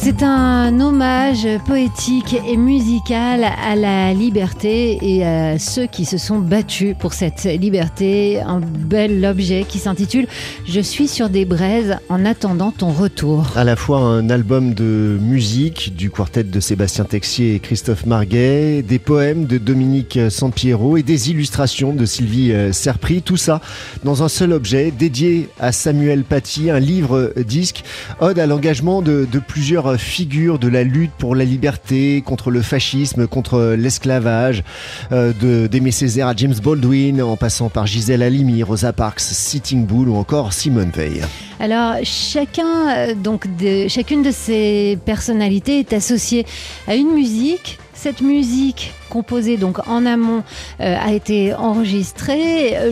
C'est un hommage poétique et musical à la liberté et à ceux qui se sont battus pour cette liberté. Un bel objet qui s'intitule Je suis sur des braises en attendant ton retour. À la fois un album de musique du quartet de Sébastien Texier et Christophe Marguet, des poèmes de Dominique Sampiero et des illustrations de Sylvie Serpry. Tout ça dans un seul objet dédié à Samuel Paty, un livre disque, ode à l'engagement de plusieurs figure de la lutte pour la liberté, contre le fascisme, contre l'esclavage, euh, d'Aimé Césaire à James Baldwin, en passant par Gisèle Halimi, Rosa Parks, Sitting Bull ou encore Simone Veil. Alors chacun, euh, donc de, chacune de ces personnalités est associée à une musique. Cette musique composée donc en amont euh, a été enregistrée.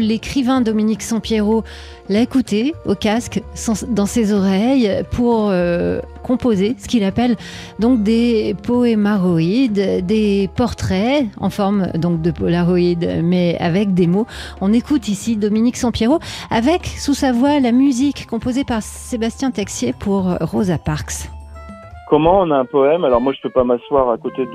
L'écrivain Dominique Sampiero l'a écouté au casque dans ses oreilles pour euh, composer ce qu'il appelle donc des poémaroïdes, des portraits en forme donc de polaroïdes mais avec des mots. On écoute ici Dominique Sampiero avec sous sa voix la musique composée par Sébastien Texier pour Rosa Parks. Comment on a un poème? Alors moi je peux pas m'asseoir à côté de,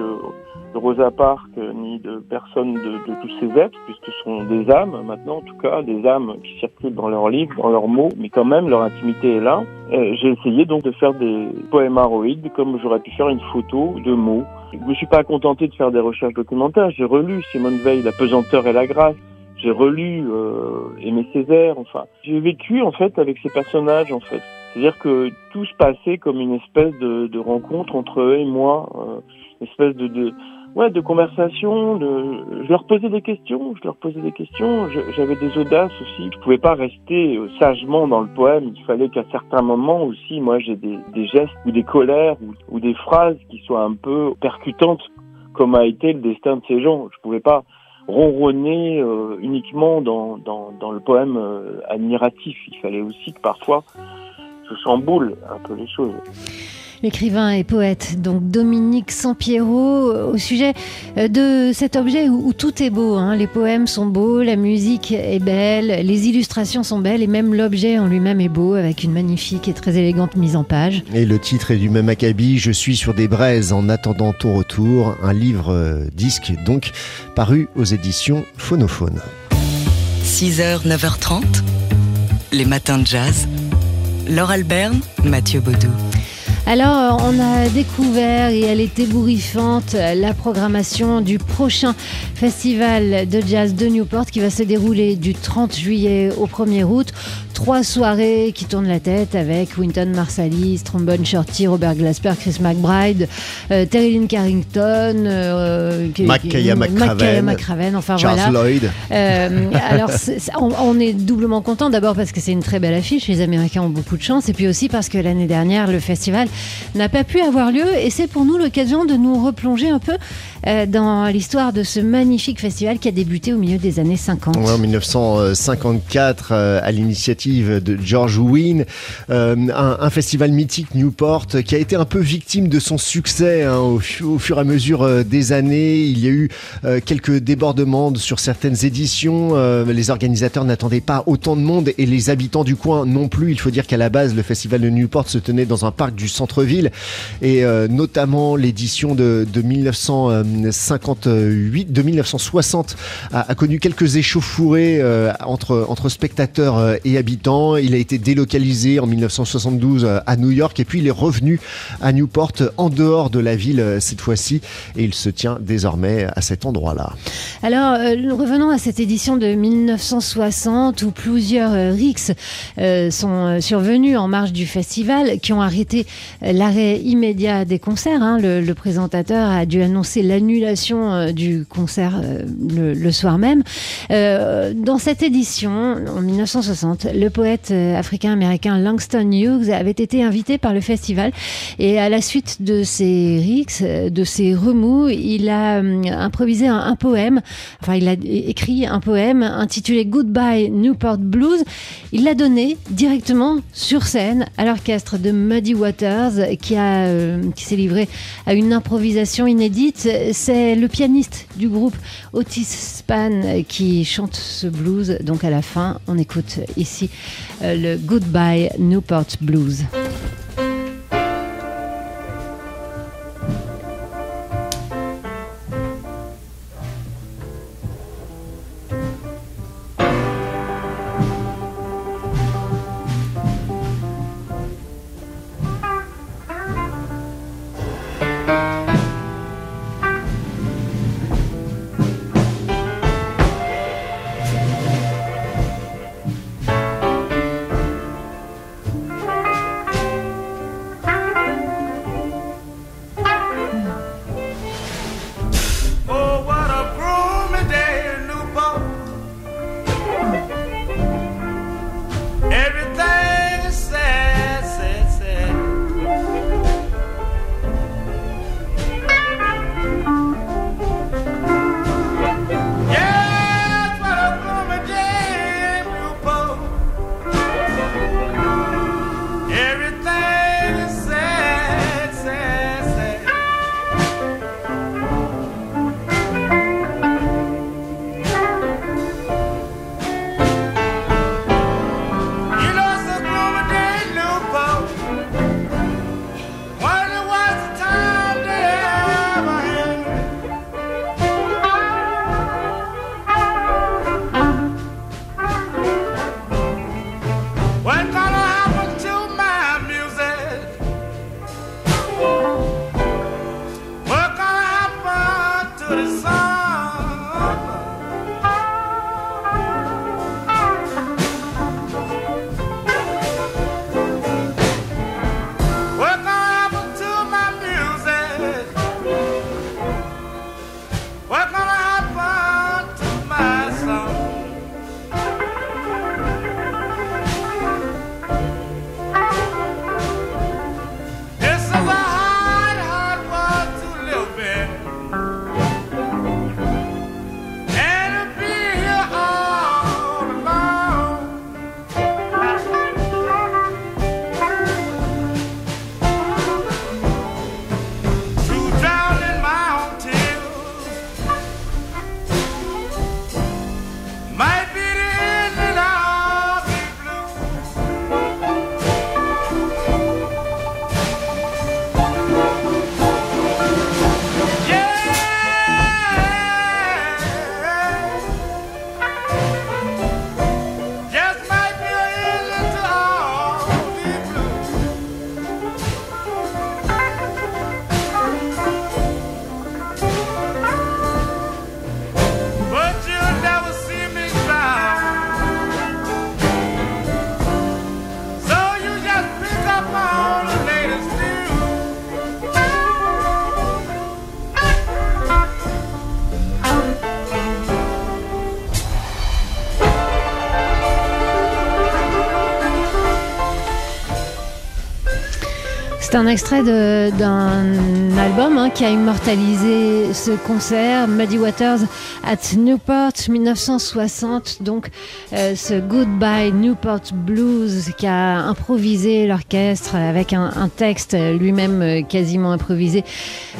de Rosa Parks ni de personne de, de, tous ces êtres puisque ce sont des âmes maintenant en tout cas des âmes qui circulent dans leurs livres, dans leurs mots, mais quand même leur intimité est là. J'ai essayé donc de faire des poémaroïdes comme j'aurais pu faire une photo de mots. Je me suis pas contenté de faire des recherches documentaires. J'ai relu Simone Veil, La pesanteur et la grâce j'ai relu euh, Aimé Césaire, enfin, j'ai vécu en fait avec ces personnages en fait. C'est-à-dire que tout se passait comme une espèce de, rencontre entre eux et moi, euh, une espèce de, ouais de conversation. Je leur posais des questions, je leur posais des questions. J'avais des audaces aussi. Je pouvais pas rester euh, sagement dans le poème. Il fallait qu'à certains moments aussi, moi, j'ai des, gestes ou des colères ou, des phrases qui soient un peu percutantes, comme a été le destin de ces gens. Je pouvais pas ronronner euh, uniquement dans, dans, le poème euh, admiratif. Il fallait aussi que parfois je chamboule un peu les choses. L'écrivain et poète, donc Dominique Sampiero, au sujet de cet objet où, où tout est beau. Hein. Les poèmes sont beaux, la musique est belle, les illustrations sont belles et même l'objet en lui-même est beau avec une magnifique et très élégante mise en page. Et le titre est du même acabit, Je suis sur des braises en attendant ton retour, un livre euh, disque donc paru aux éditions Phonophone. 6h, 9h30, les matins de jazz. Laure Alberne, Mathieu Baudou. Alors, on a découvert et elle est ébouriffante la programmation du prochain festival de jazz de Newport qui va se dérouler du 30 juillet au 1er août. Trois soirées qui tournent la tête avec Winton Marsalis, Trombone Shorty, Robert Glasper, Chris McBride, euh, Terry Lynn Carrington, euh, McCraven, enfin Charles voilà. Lloyd. Euh, alors, on, on, est doublement content d'abord parce que c'est une très belle affiche, les Américains ont beaucoup de chance, et puis aussi parce que l'année dernière, le festival n'a pas pu avoir lieu, et c'est pour nous l'occasion de nous replonger un peu dans l'histoire de ce magnifique festival qui a débuté au milieu des années 50. Ouais, en 1954, à l'initiative de George Wynne, euh, un, festival mythique Newport qui a été un peu victime de son succès hein, au, fur et à mesure euh, des années. Il y a eu euh, quelques débordements sur certaines éditions. Les organisateurs n'attendaient pas autant de monde et les habitants du coin non plus. Il faut dire qu'à la base, le festival de Newport se tenait dans un parc du centre-ville et notamment l'édition de, de 1958, de 1960 a, connu quelques échauffourées entre spectateurs et habitants il a été délocalisé en 1972 à New York et puis il est revenu à Newport en dehors de la ville cette fois-ci et il se tient désormais à cet endroit-là. Alors euh, revenons à cette édition de 1960 où plusieurs euh, rixes euh, sont survenus en marge du festival qui ont arrêté l'arrêt immédiat des concerts. Hein. Le, le, présentateur a dû annoncer l'annulation du concert le, le, soir même. dans cette édition, en 1960, le poète africain-américain Langston Hughes avait été invité par le festival et à la suite de ses rixes, de ses remous, il a improvisé un, poème, enfin il a écrit un poème intitulé Goodbye Newport Blues. Il l'a donné directement sur scène à l'orchestre de Muddy Waters qui, a, euh, qui s'est livré à une improvisation inédite. C'est le pianiste du groupe Otis Span qui chante ce blues. Donc à la fin, on écoute ici euh, le Goodbye Newport Blues. Un extrait d'un album hein, qui a immortalisé ce concert, Muddy Waters at Newport 1960. Donc euh, ce Goodbye Newport Blues qui a improvisé l'orchestre avec un, texte lui-même euh, quasiment improvisé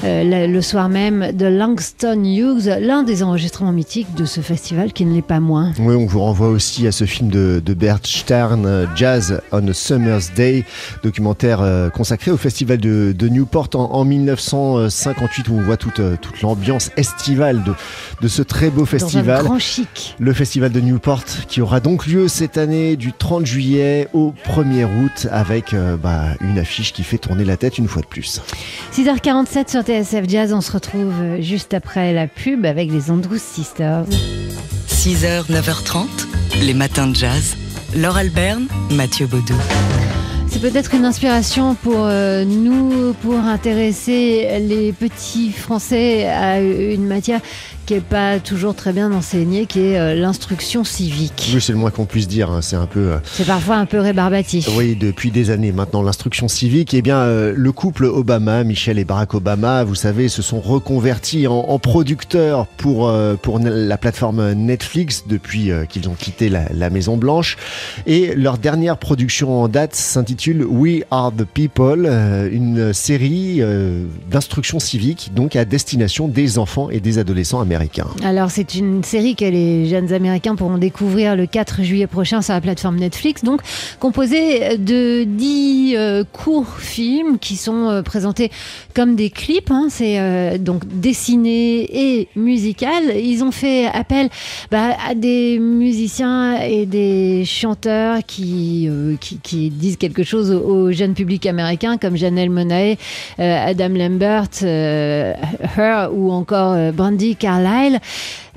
euh, le, soir même de Langston Hughes, l'un des enregistrements mythiques de ce festival qui ne l'est pas moins. Oui, on vous renvoie aussi à ce film de, de Bert Stern, Jazz on a Summer's Day, documentaire consacré au festival de, de Newport en, en 1958 où on voit toute, euh, toute l'ambiance estivale de, de ce très beau Dans un festival. grand chic. Le festival de Newport qui aura donc lieu cette année du 30 juillet au 1er août avec euh, bah, une affiche qui fait tourner la tête une fois de plus. 6h47 sur TSF Jazz, on se retrouve euh, juste après la pub avec les Andrews Sisters. 6h, 9h30, les matins de jazz. Laure Alberne, Mathieu Baudou. C'est peut-être une inspiration pour euh, nous, pour intéresser les petits Français à une matière qui est pas toujours très bien enseignée, qui est euh, l'instruction civique. Oui, c'est le moins qu'on puisse dire. hein. C'est un peu. euh, C'est parfois un peu rébarbatif. Oui, depuis des années maintenant, l'instruction civique, eh bien, euh, le couple Obama, Michelle et Barack Obama, vous savez, se sont reconvertis en, en producteurs pour, pour la plateforme Netflix depuis qu'ils ont quitté la, la Maison Blanche. Et leur dernière production en date s'intitule We Are the People, une série d'instruction civique, donc à destination des enfants et des adolescents américains. Alors c'est une série que les jeunes américains pourront découvrir le 4 juillet prochain sur la plateforme Netflix, donc composée de 10 euh, courts films qui sont euh, présentés comme des clips, hein, c'est euh, donc dessiné et musical. Ils ont fait appel bah, à des musiciens et des chanteurs qui, disent quelque chose au, jeune public américain comme Janelle Monáe, euh, Adam Lambert, Her ou encore Brandy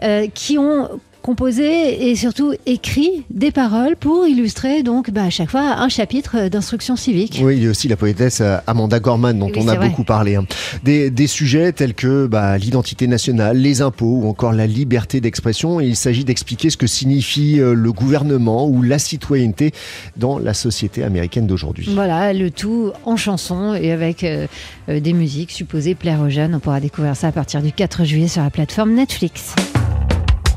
Euh, qui ont composé et surtout écrit des paroles pour illustrer donc bah, à chaque fois un chapitre d'instruction civique. Oui, il y a aussi la poétesse euh, Amanda Gorman dont Oui, on a vrai. beaucoup parlé. hein. Des, des sujets tels que bah, l'identité nationale, les impôts ou encore la liberté d'expression. Il s'agit d'expliquer ce que signifie euh, le gouvernement ou la citoyenneté dans la société américaine d'aujourd'hui. Voilà, le tout en chanson et avec euh, des musiques supposées plaire aux jeunes. On pourra découvrir ça à partir du 4 juillet sur la plateforme Netflix.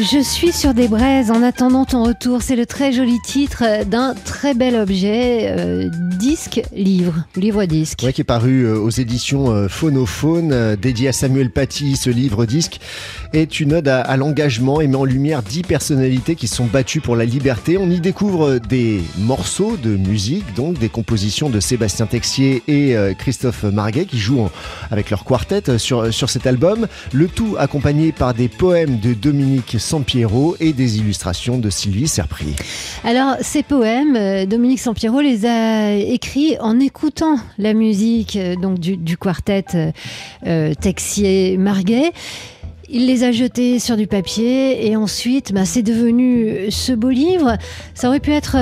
Je suis sur des braises en attendant ton retour. C'est le très joli titre d'un très bel objet, euh, disque livre, livre disque. Qui est paru euh, aux éditions euh, Phonophone, dédié à Samuel Paty. Ce livre disque est une ode à, à l'engagement et met en lumière dix personnalités qui sont battues pour la liberté. On y découvre des morceaux de musique, donc des compositions de Sébastien Texier et Christophe Marguet qui jouent en- avec leur quartet sur, sur cet album. Le tout accompagné par des poèmes de Dominique Sampiero et des illustrations de Sylvie Serpry. Alors, ces poèmes, euh, Dominique Sampiero les a écrits en écoutant la musique euh, donc du, du quartet euh, Texier-Marguet. Il les a jetés sur du papier et ensuite, bah, c'est devenu ce beau livre. Ça aurait pu être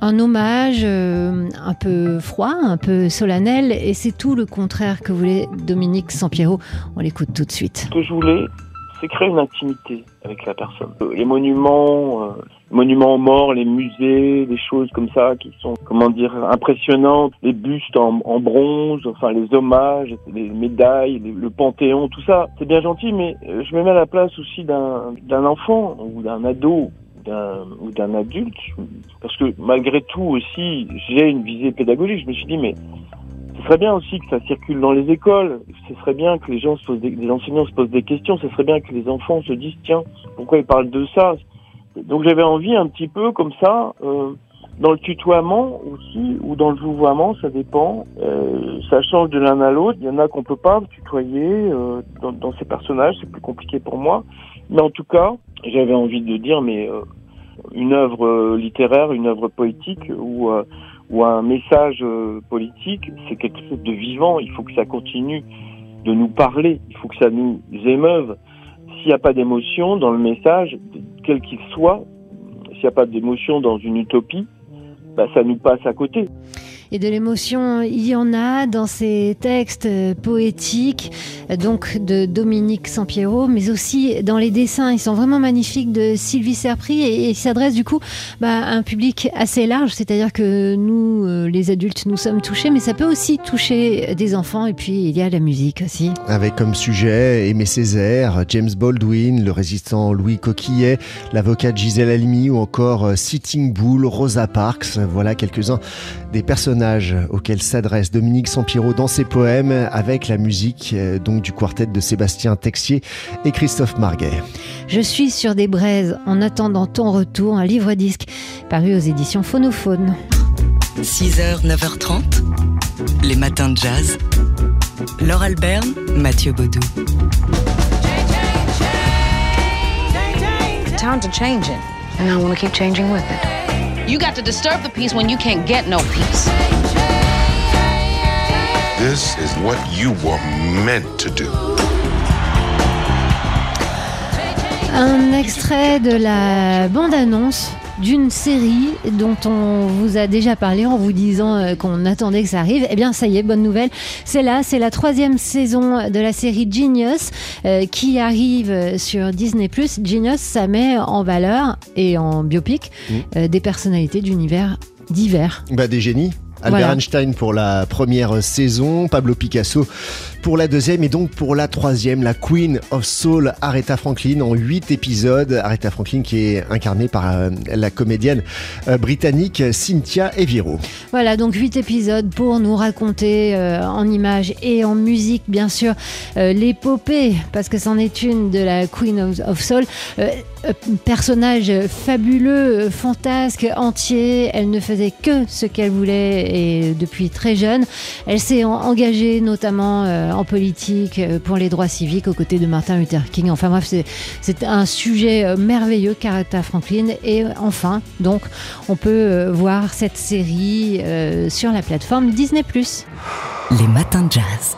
un hommage euh, un peu froid, un peu solennel, et c'est tout le contraire que voulait Dominique Sampiero. On l'écoute tout de suite. Ce que je voulais, c'est créer une intimité avec la personne. Les monuments, euh, monuments aux morts, les musées, des choses comme ça qui sont, comment dire, impressionnantes, les bustes en, bronze, enfin les hommages, les médailles, les- le panthéon, tout ça, c'est bien gentil, mais euh, je me mets à la place aussi d'un enfant ou d'un ado ou d'un adulte, parce que malgré tout aussi, j'ai une visée pédagogique. Je me suis dit, mais ce serait bien aussi que ça circule dans les écoles. Ce serait bien que les gens se posent des, les enseignants se posent des questions. Ce serait bien que les enfants se disent tiens pourquoi ils parlent de ça? Donc j'avais envie un petit peu comme ça euh, dans le tutoiement aussi ou dans le vouvoiement, ça dépend. Euh, ça change de l'un à l'autre. Il y en a qu'on peut pas tutoyer euh, dans, dans ces personnages, c'est plus compliqué pour moi. Mais en tout cas, j'avais envie de dire mais euh, une œuvre euh, littéraire, une œuvre poétique ou euh, ou un message euh, politique, c'est quelque chose de vivant. Il faut que ça continue de nous parler. Il faut que ça nous émeuve. S'il n'y a pas d'émotion dans le message, quel qu'il soit, s'il n'y a pas d'émotion dans une utopie, bah, ça nous passe à côté. Et de l'émotion, il y en a dans ces textes euh, poétiques, euh, donc de Dominique Sampiero, mais aussi dans les dessins. Ils sont vraiment magnifiques de Sylvie Serpry et et s'adressent du coup bah, à un public assez large, c'est-à-dire que nous, euh, les adultes, nous sommes touchés, mais ça peut aussi toucher des enfants. Et puis il y a la musique aussi. Avec comme sujet Aimé Césaire, James Baldwin, le résistant Louis Coquillet, l'avocate Gisèle Halimi ou encore Sitting Bull, Rosa Parks. Voilà quelques-uns des personnages auxquels s'adresse Dominique Sampiero dans ses poèmes avec la musique euh, donc du quartet de Sébastien Texier et Christophe Marguet. Je suis sur des braises en attendant ton retour, un livre-disque paru aux éditions Phonophone. 6h, 9h30. Les matins de jazz. Laure Alberne, Mathieu Baudou. Times are changing, and I want to keep changing with it. You got to disturb the peace when you can't get no peace. This is what you were meant to do. Un extrait de la bande-annonce d'une série dont on vous a déjà parlé en vous disant euh, qu'on attendait que ça arrive. Eh bien, ça y est, bonne nouvelle. C'est là, c'est la troisième saison de la série Genius euh, qui arrive sur Disney+. Genius, ça met en valeur et en biopic Mmh. euh, des personnalités d'univers divers. Bah, des génies. Albert Voilà. Einstein pour la première saison, Pablo Picasso pour la deuxième et donc pour la troisième, la Queen of Soul, Aretha Franklin en huit épisodes. Aretha Franklin qui est incarnée par euh, la comédienne euh, britannique Cynthia Eviro. Voilà, donc huit épisodes pour nous raconter euh, en images et en musique, bien sûr, l'épopée, parce que c'en est une de la Queen of, Soul. Personnage fabuleux, fantasque, entier. Elle ne faisait que ce qu'elle voulait et depuis très jeune. Elle s'est en- engagée notamment en politique euh, pour les droits civiques aux côtés de Martin Luther King. Enfin bref, c'est- un sujet euh, merveilleux qu'Aretha Franklin. Et enfin, donc, on peut euh, voir cette série euh, sur la plateforme Disney+. Les matins de jazz.